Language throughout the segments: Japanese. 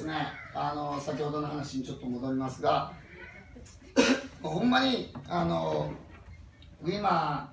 ですね。あの先ほどの話にちょっと戻りますが ほんまにあの今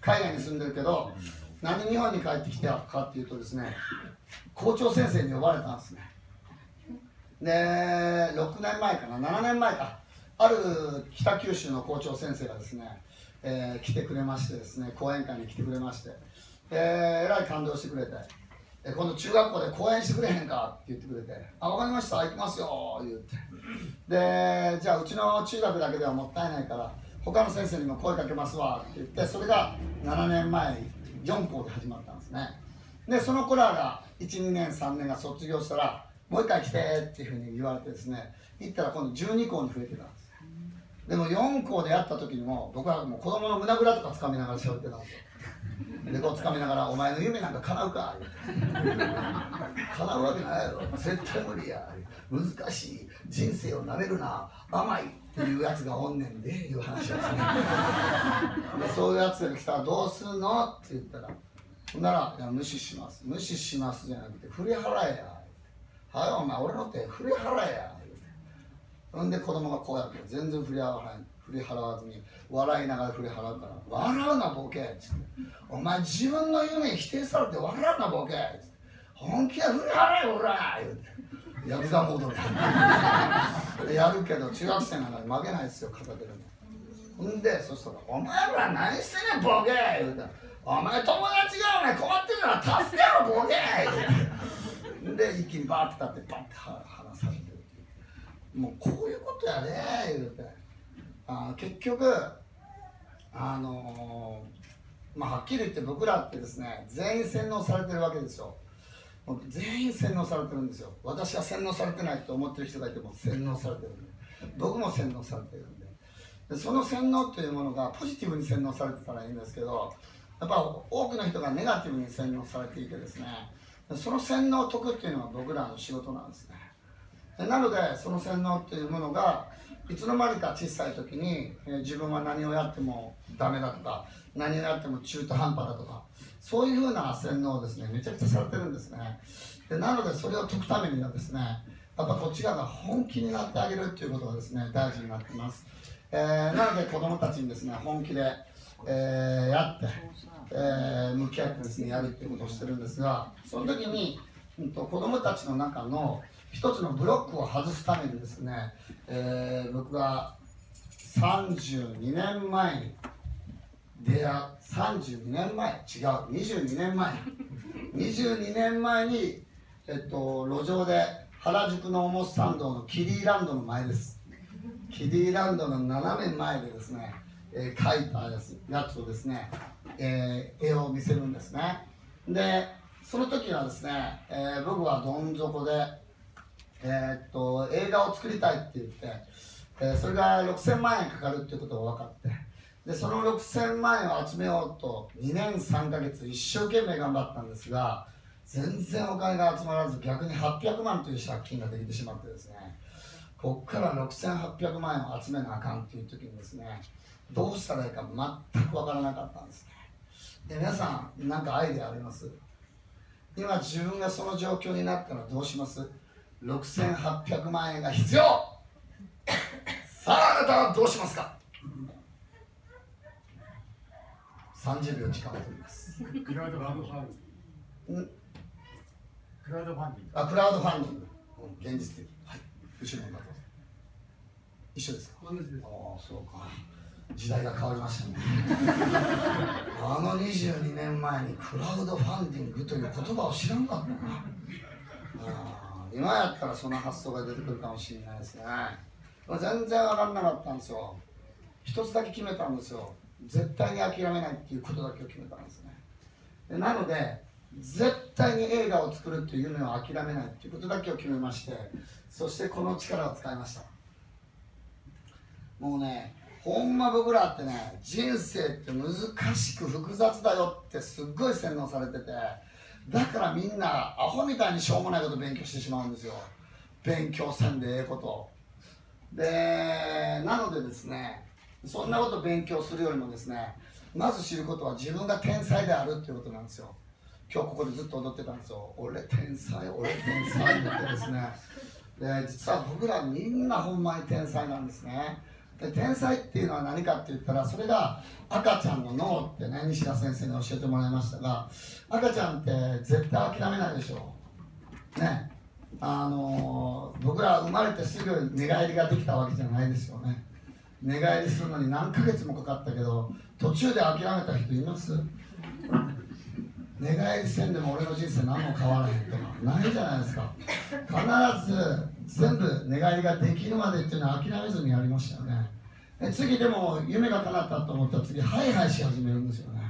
海外に住んでるけど何日本に帰ってきたかっていうとですね校長先生に呼ばれたんですね。で6年前かな7年前かある北九州の校長先生がですね、えー来てくれましてですね講演会に来てくれまして、えーえらい感動してくれて。え今度中学校で講演してくれへんか？って言ってくれて「あ分かりました。行きますよ」言って。でじゃあうちの中学だけではもったいないから他の先生にも声かけますわ。って言ってそれが7年前4校で始まったんですね。でその子らが12年3年が卒業したらもう一回来てっていうふうに言われてですね行ったら今度12校に増えてたんです。でも4校でやった時にも僕はもう子供の胸ぐらとか掴みながら喋ってたんですよ。でこう掴みながら「お前の夢なんか叶うか」叶うわけないやろ。絶対無理や。難しい。人生をなめるな。甘いっていうやつがおんねんでいう話ですねでそういうやつが来たらどうすんの？って言ったらほんなら「いや無視します。無視します」じゃなくて「振り払えや」はいお前俺の手振り払えや」ほんで子供がこうやって全然振り払わ振り払わずに笑いながら振り払うから「笑うなボケ」っつって「お前自分の夢否定されて笑うなボケ」っつって「本気で振り払えよおら」言うて。ヤクザモードでやるけど中学生なのに負けないですよ片手で。もほんでそしたら「お前ら何してんねんボケ」言うて「お前友達がお前困ってるなら助けろボケ」言うて。で一気にバーって立ってバッて話されてるっていうもうこういうことやで言うて。あ結局あのーまあはっきり言って僕らってですね全員洗脳されてるわけですよ。全員洗脳されてるんですよ。私は洗脳されてないと思ってる人がいても洗脳されてるんで。僕も洗脳されてるんで。でその洗脳というものがポジティブに洗脳されてたらいいんですけどやっぱ多くの人がネガティブに洗脳されていてですねその洗脳を解くっていうのは僕らの仕事なんですね。なのでその洗脳っていうものがいつの間にか小さい時に、えー自分は何をやってもダメだとか何をやっても中途半端だとかそういうふうな洗脳をですね。めちゃくちゃされてるんですね。でなのでそれを解くためにはですねやっぱこっち側が本気になってあげるっていうことがですね大事になってます、えーなので子供たちにですね本気で、えーやって、えー向き合ってですねやるっていうことをしてるんですがその時に、うん、と子供たちの中の一つのブロックを外すためにですね、えー僕が32年前に出会32年前違う22年前22年前に、えっと、路上で原宿の表参道のキディランドの前です。キディランドの斜め前でですね、えー描いたやつやつをですね、えー絵を見せるんですね。でその時はですね、えー僕はどん底で、えーっと映画を作りたいって言って、えーそれが6000万円かかるっていうことが分かってでその6000万円を集めようと2年3ヶ月一生懸命頑張ったんですが全然お金が集まらず逆に800万という借金ができてしまってですねこっから6800万円を集めなあかんっていう時にですねどうしたらいいか全く分からなかったんですね。で皆さん何かアイデアあります？今自分がその状況になったらどうします？6800万円が必要。さああなたはどうしますか？30秒時間を取ります。クラウドファンディング。ん。クラウドファンディング。あクラウドファンディング。うん現実的。はい後ろにどうぞ一緒ですか？同じです。ああそうか。時代が変わりましたね。あの22年前にクラウドファンディングという言葉を知らんかったな。あー今やったらその発想が出てくるかもしれないですね。全然分かんなかったんですよ。一つだけ決めたんですよ。絶対に諦めないっていうことだけを決めたんですね。でなので絶対に映画を作るっていう夢を諦めないっていうことだけを決めましてそしてこの力を使いました。もうねほんま僕らってね人生って難しく複雑だよってすっごい洗脳されててだからみんなアホみたいにしょうもないこと勉強してしまうんですよ。勉強せんでええこと。でなのでですねそんなこと勉強するよりもですねまず知ることは自分が天才であるっていうことなんですよ。今日ここでずっと踊ってたんですよ。俺天才俺天才ってですね。で実は僕らみんなほんまに天才なんですね。で天才っていうのは何かって言ったらそれが赤ちゃんの脳ってね西田先生に教えてもらいましたが赤ちゃんって絶対諦めないでしょね。あのー僕ら生まれてすぐ寝返りができたわけじゃないですよね。寝返りするのに何ヶ月もかかったけど途中で諦めた人います？寝返りせんでも俺の人生何も変わらへんとかないじゃないですか。必ず全部寝返りができるまでっていうのは諦めずにやりましたよね。で次でも夢が叶ったと思ったら次ハイハイし始めるんですよね。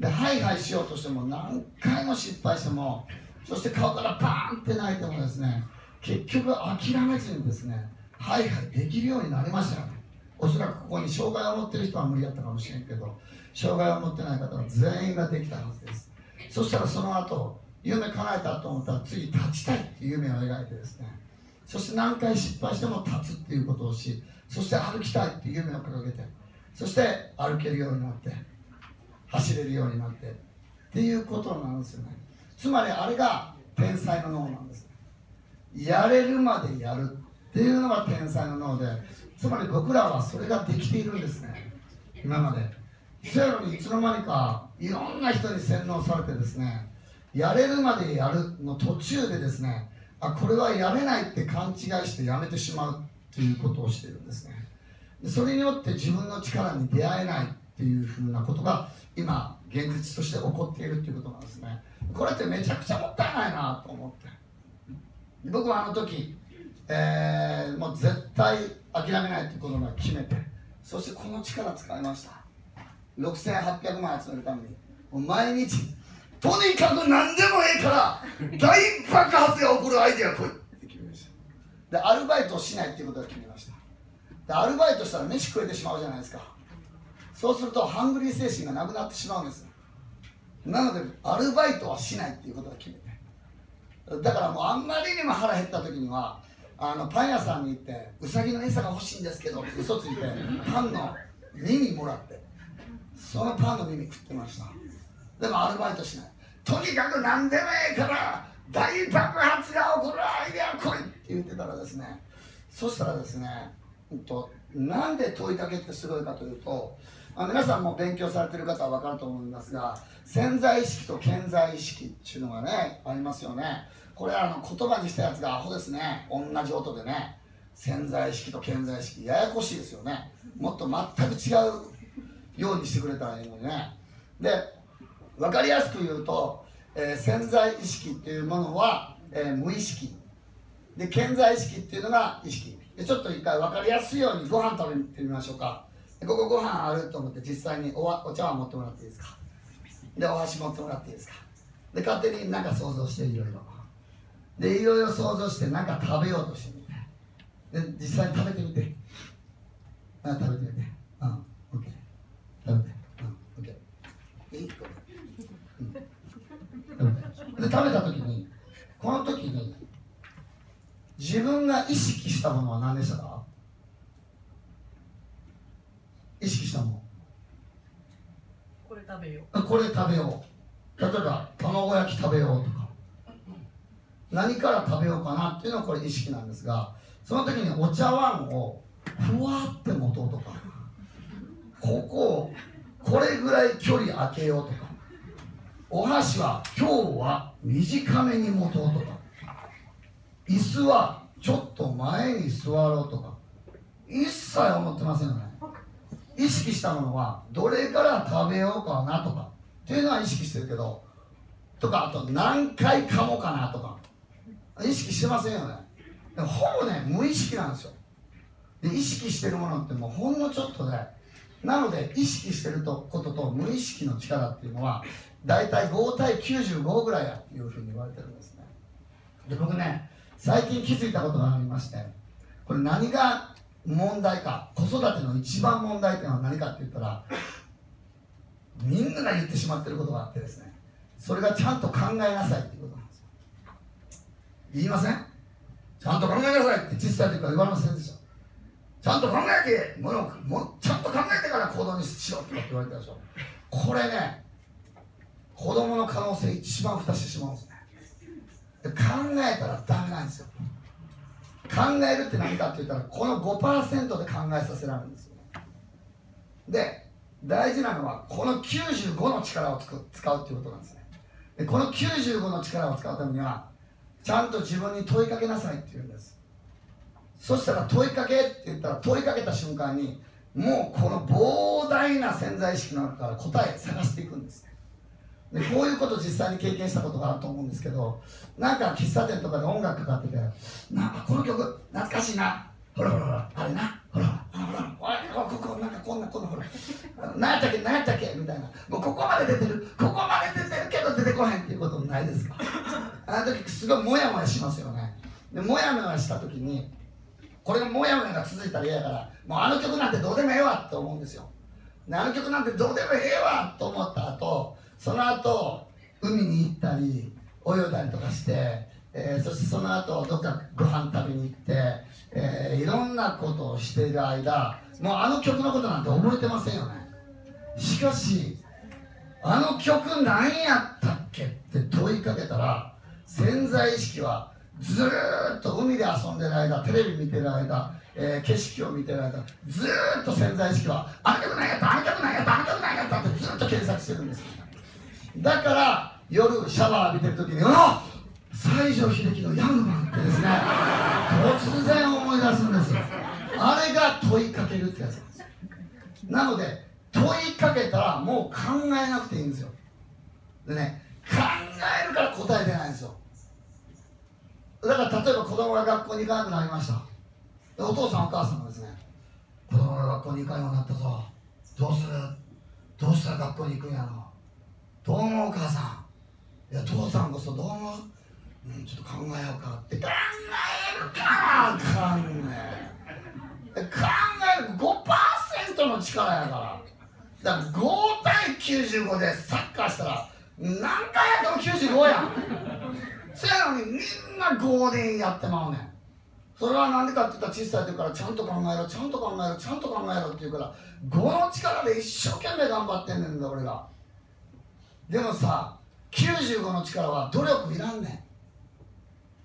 でハイハイしようとしても何回も失敗してもそして顔からパーンって泣いてもですね結局諦めずにですねハイハイできるようになりましたよね。おそらくここに障害を持ってる人は無理だったかもしれんけど障害を持ってない方は全員ができたはずです。そしたらその後夢叶えたと思ったら次立ちたいっていう夢を描いてですね。そして何回失敗しても立つっていうことをしそして歩きたいっていう夢を掲げてそして歩けるようになって走れるようになってっていうことなんですよね。つまりあれが天才の脳なんです。やれるまでやるっていうのが天才の脳でつまり僕らはそれができているんですね。今まで。そやのにいつの間にかいろんな人に洗脳されてですねやれるまでやるの途中でですねあこれはやれないって勘違いしてやめてしまうっていうことをしているんですね。でそれによって自分の力に出会えないっていうふうなことが今現実として起こっているっていうことなんですね。これってめちゃくちゃもったいないなと思って。僕はあの時、えーもう絶対諦めないということを決めてそしてこの力使いました。6800万集めるためにもう毎日とにかく何でもええから大爆発が起こるアイデア来いって決めました。でアルバイトをしないっていうことを決めました。でアルバイトしたら飯食えてしまうじゃないですか。そうするとハングリー精神がなくなってしまうんです。なのでアルバイトはしないっていうことを決めて。だからもうあんまりにも腹減った時にはあのパン屋さんに行ってうさぎの餌が欲しいんですけどって嘘ついてパンの耳もらって。そのパンの耳食ってました。でもアルバイトしない。とにかく何でもええから大爆発が起こるアイデア来いって言ってたらですね。そしたらですね、うんと、なんで問いかけってすごいかというとあ皆さんも勉強されてる方は分かると思いますが潜在意識と顕在意識っていうのがねありますよね。これあの言葉にしたやつがアホですね。同じ音でね。潜在意識と顕在意識ややこしいですよね。もっと全く違うようにしてくれたらいいのにね。で分かりやすく言うと、えー潜在意識っていうものは、えー無意識。で顕在意識っていうのが意識。でちょっと一回分かりやすいようにご飯食べてみましょうか。でここご飯あると思って実際におわお茶碗持ってもらっていいですか？でお箸持ってもらっていいですか？で勝手になんか想像していろいろ。でいろいろ想像してなんか食べようとしてみて。で実際に食べてみて。食べてみて。で食べた時にこの時に自分が意識したものは何でしたか意識したものこれ食べよあこれ食べよう例えば卵焼き食べようとか何から食べようかなっていうのはこれ意識なんですがその時にお茶碗をふわって持とうとかここをこれぐらい距離空けようとか。お箸は今日は短めに持とうとか。椅子はちょっと前に座ろうとか。一切思ってませんよね。意識したものはどれから食べようかなとか。っていうのは意識してるけどとかあと何回噛もかなとか。意識してませんよね。ほぼね無意識なんですよ。で意識してるものってもうほんのちょっとでなので意識してることと無意識の力っていうのは大体5対95ぐらいやっていうふうに言われてるんですね。で僕ね最近気づいたことがありましてこれ何が問題か子育ての一番問題っていうのは何かって言ったらみんなが言ってしまってることがあってですねそれがちゃんと考えなさいっていうことなんですよ。言いません？ちゃんと考えなさいって小さい時か言われませんでした。ちゃんと考えてものもちゃんと考えてから行動にしろって。言われたでしょこれね子供の可能性一番蓋してしまうんですね。考えたらダメなんですよ。考えるって何かって言ったらこの5%で考えさせられるんですよ。で大事なのはこの95の力をつく使うっていうことなんですね。でこの95の力を使うためにはちゃんと自分に問いかけなさいって言うんです。そしたら問いかけって言ったら問いかけた瞬間にもうこの膨大な潜在意識の中から答え探していくんです。でこういうこと実際に経験したことがあると思うんですけどなんか喫茶店とかで音楽かかっててなんかこの曲懐かしいな。ほらほらほらあれな。ほらほらほらほらここなんかこんなこんなほら。何やったっけ何やったっけみたいな。もうここまで出てるここまで出てるけど出てこへんっていうことないですか。あの時すごいモヤモヤしますよね。でモヤモヤした時にこれがモヤモヤが続いたら嫌やからもうあの曲なんてどうでもええわって思うんですよ。あの曲なんてどうでもええわと思った後その後海に行ったり泳いだりとかして、えーそしてその後どっかご飯食べに行って、えーいろんなことをしている間もうあの曲のことなんて覚えてませんよね。しかしあの曲何やったっけって問いかけたら潜在意識はずっと海で遊んでる間テレビ見てる間、えー景色を見てる間ずっと潜在意識はあの曲何やったあの曲何やったあの曲何やったってずっと検索してるんです。だから夜シャワー浴びてる時に「あ西城秀樹のヤングマン」ってですね突然思い出すんですよ。あれが問いかけるってやつなんです。なので問いかけたらもう考えなくていいんですよ。でね考えるから答え出ないんですよ。だから例えば子供が学校に行かなくなりました。でお父さんお母さんがですね子供が学校に行かんようになったぞ。どうする？どうしたら学校に行くんやろ？どう思うお母さん？いや父さんこそどう思う？うんちょっと考えようか。って考えるか考え考える5%の力やから。だから5対95でサッカーしたら何回やっても95やん。そやのにみんな5でやってまうねん。それは何でかって言ったら小さい時からちゃんと考えろちゃんと考えろちゃんと考えろって言うから5の力で一生懸命頑張ってんねんだ俺が。でもさ95の力は努力いらんね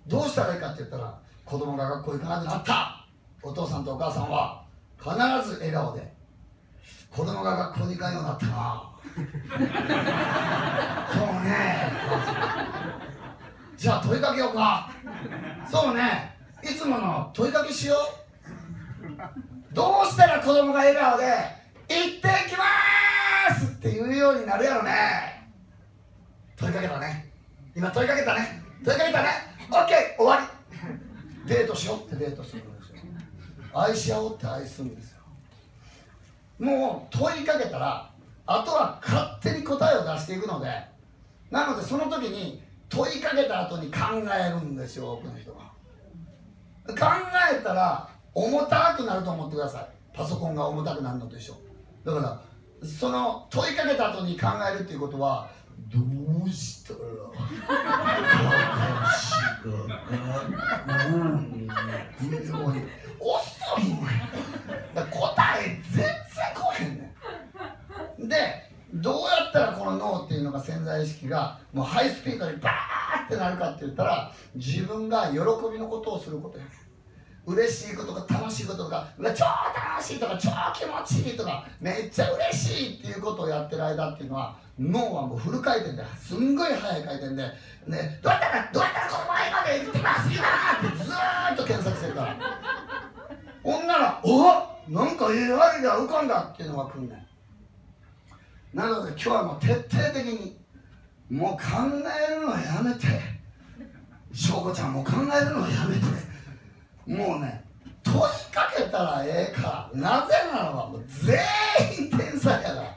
ん。どうしたらいいかって言ったら子供が学校行かなくなった。お父さんとお母さんは必ず笑顔で子供が学校に行かんようになったな。そうね。じゃあ問いかけようか。そうね。いつもの問いかけしよう。どうしたら子供が笑顔で「行ってきます!」って言うようになるやろね。問いかけたね。今問いかけたね。問いかけたね。OK 終わり。デートしよう。ってデートするんですよ。愛し合おうって愛するんですよ。もう問いかけたらあとは勝手に答えを出していくのでなのでその時に問いかけた後に考えるんですよ多くの人が考えたら重たくなると思ってください。パソコンが重たくなるのと一緒。だからその問いかけた後に考えるっていうことはどうしたら私がうん遅いねん答え全然来へんねん。でどうやったらこの脳っていうのが潜在意識がもうハイスピードにバーってなるかって言ったら自分が喜びのことをすることや嬉しいことが楽しいことがうわ超楽しいとか超気持ちいいとかめっちゃ嬉しいっていうことをやってる間っていうのは脳はもうフル回転ですんごい速い回転で、ね、どうやったらどうやったらこの前まで行ってますよってずーっと検索してるから。ほんならおなんか AI が浮かんだっていうのが来んねん。なので今日はもう徹底的にもう考えるのやめて。翔子ちゃんも考えるのやめて。もうね問いかけたらええか。なぜならばもう全員天才やから。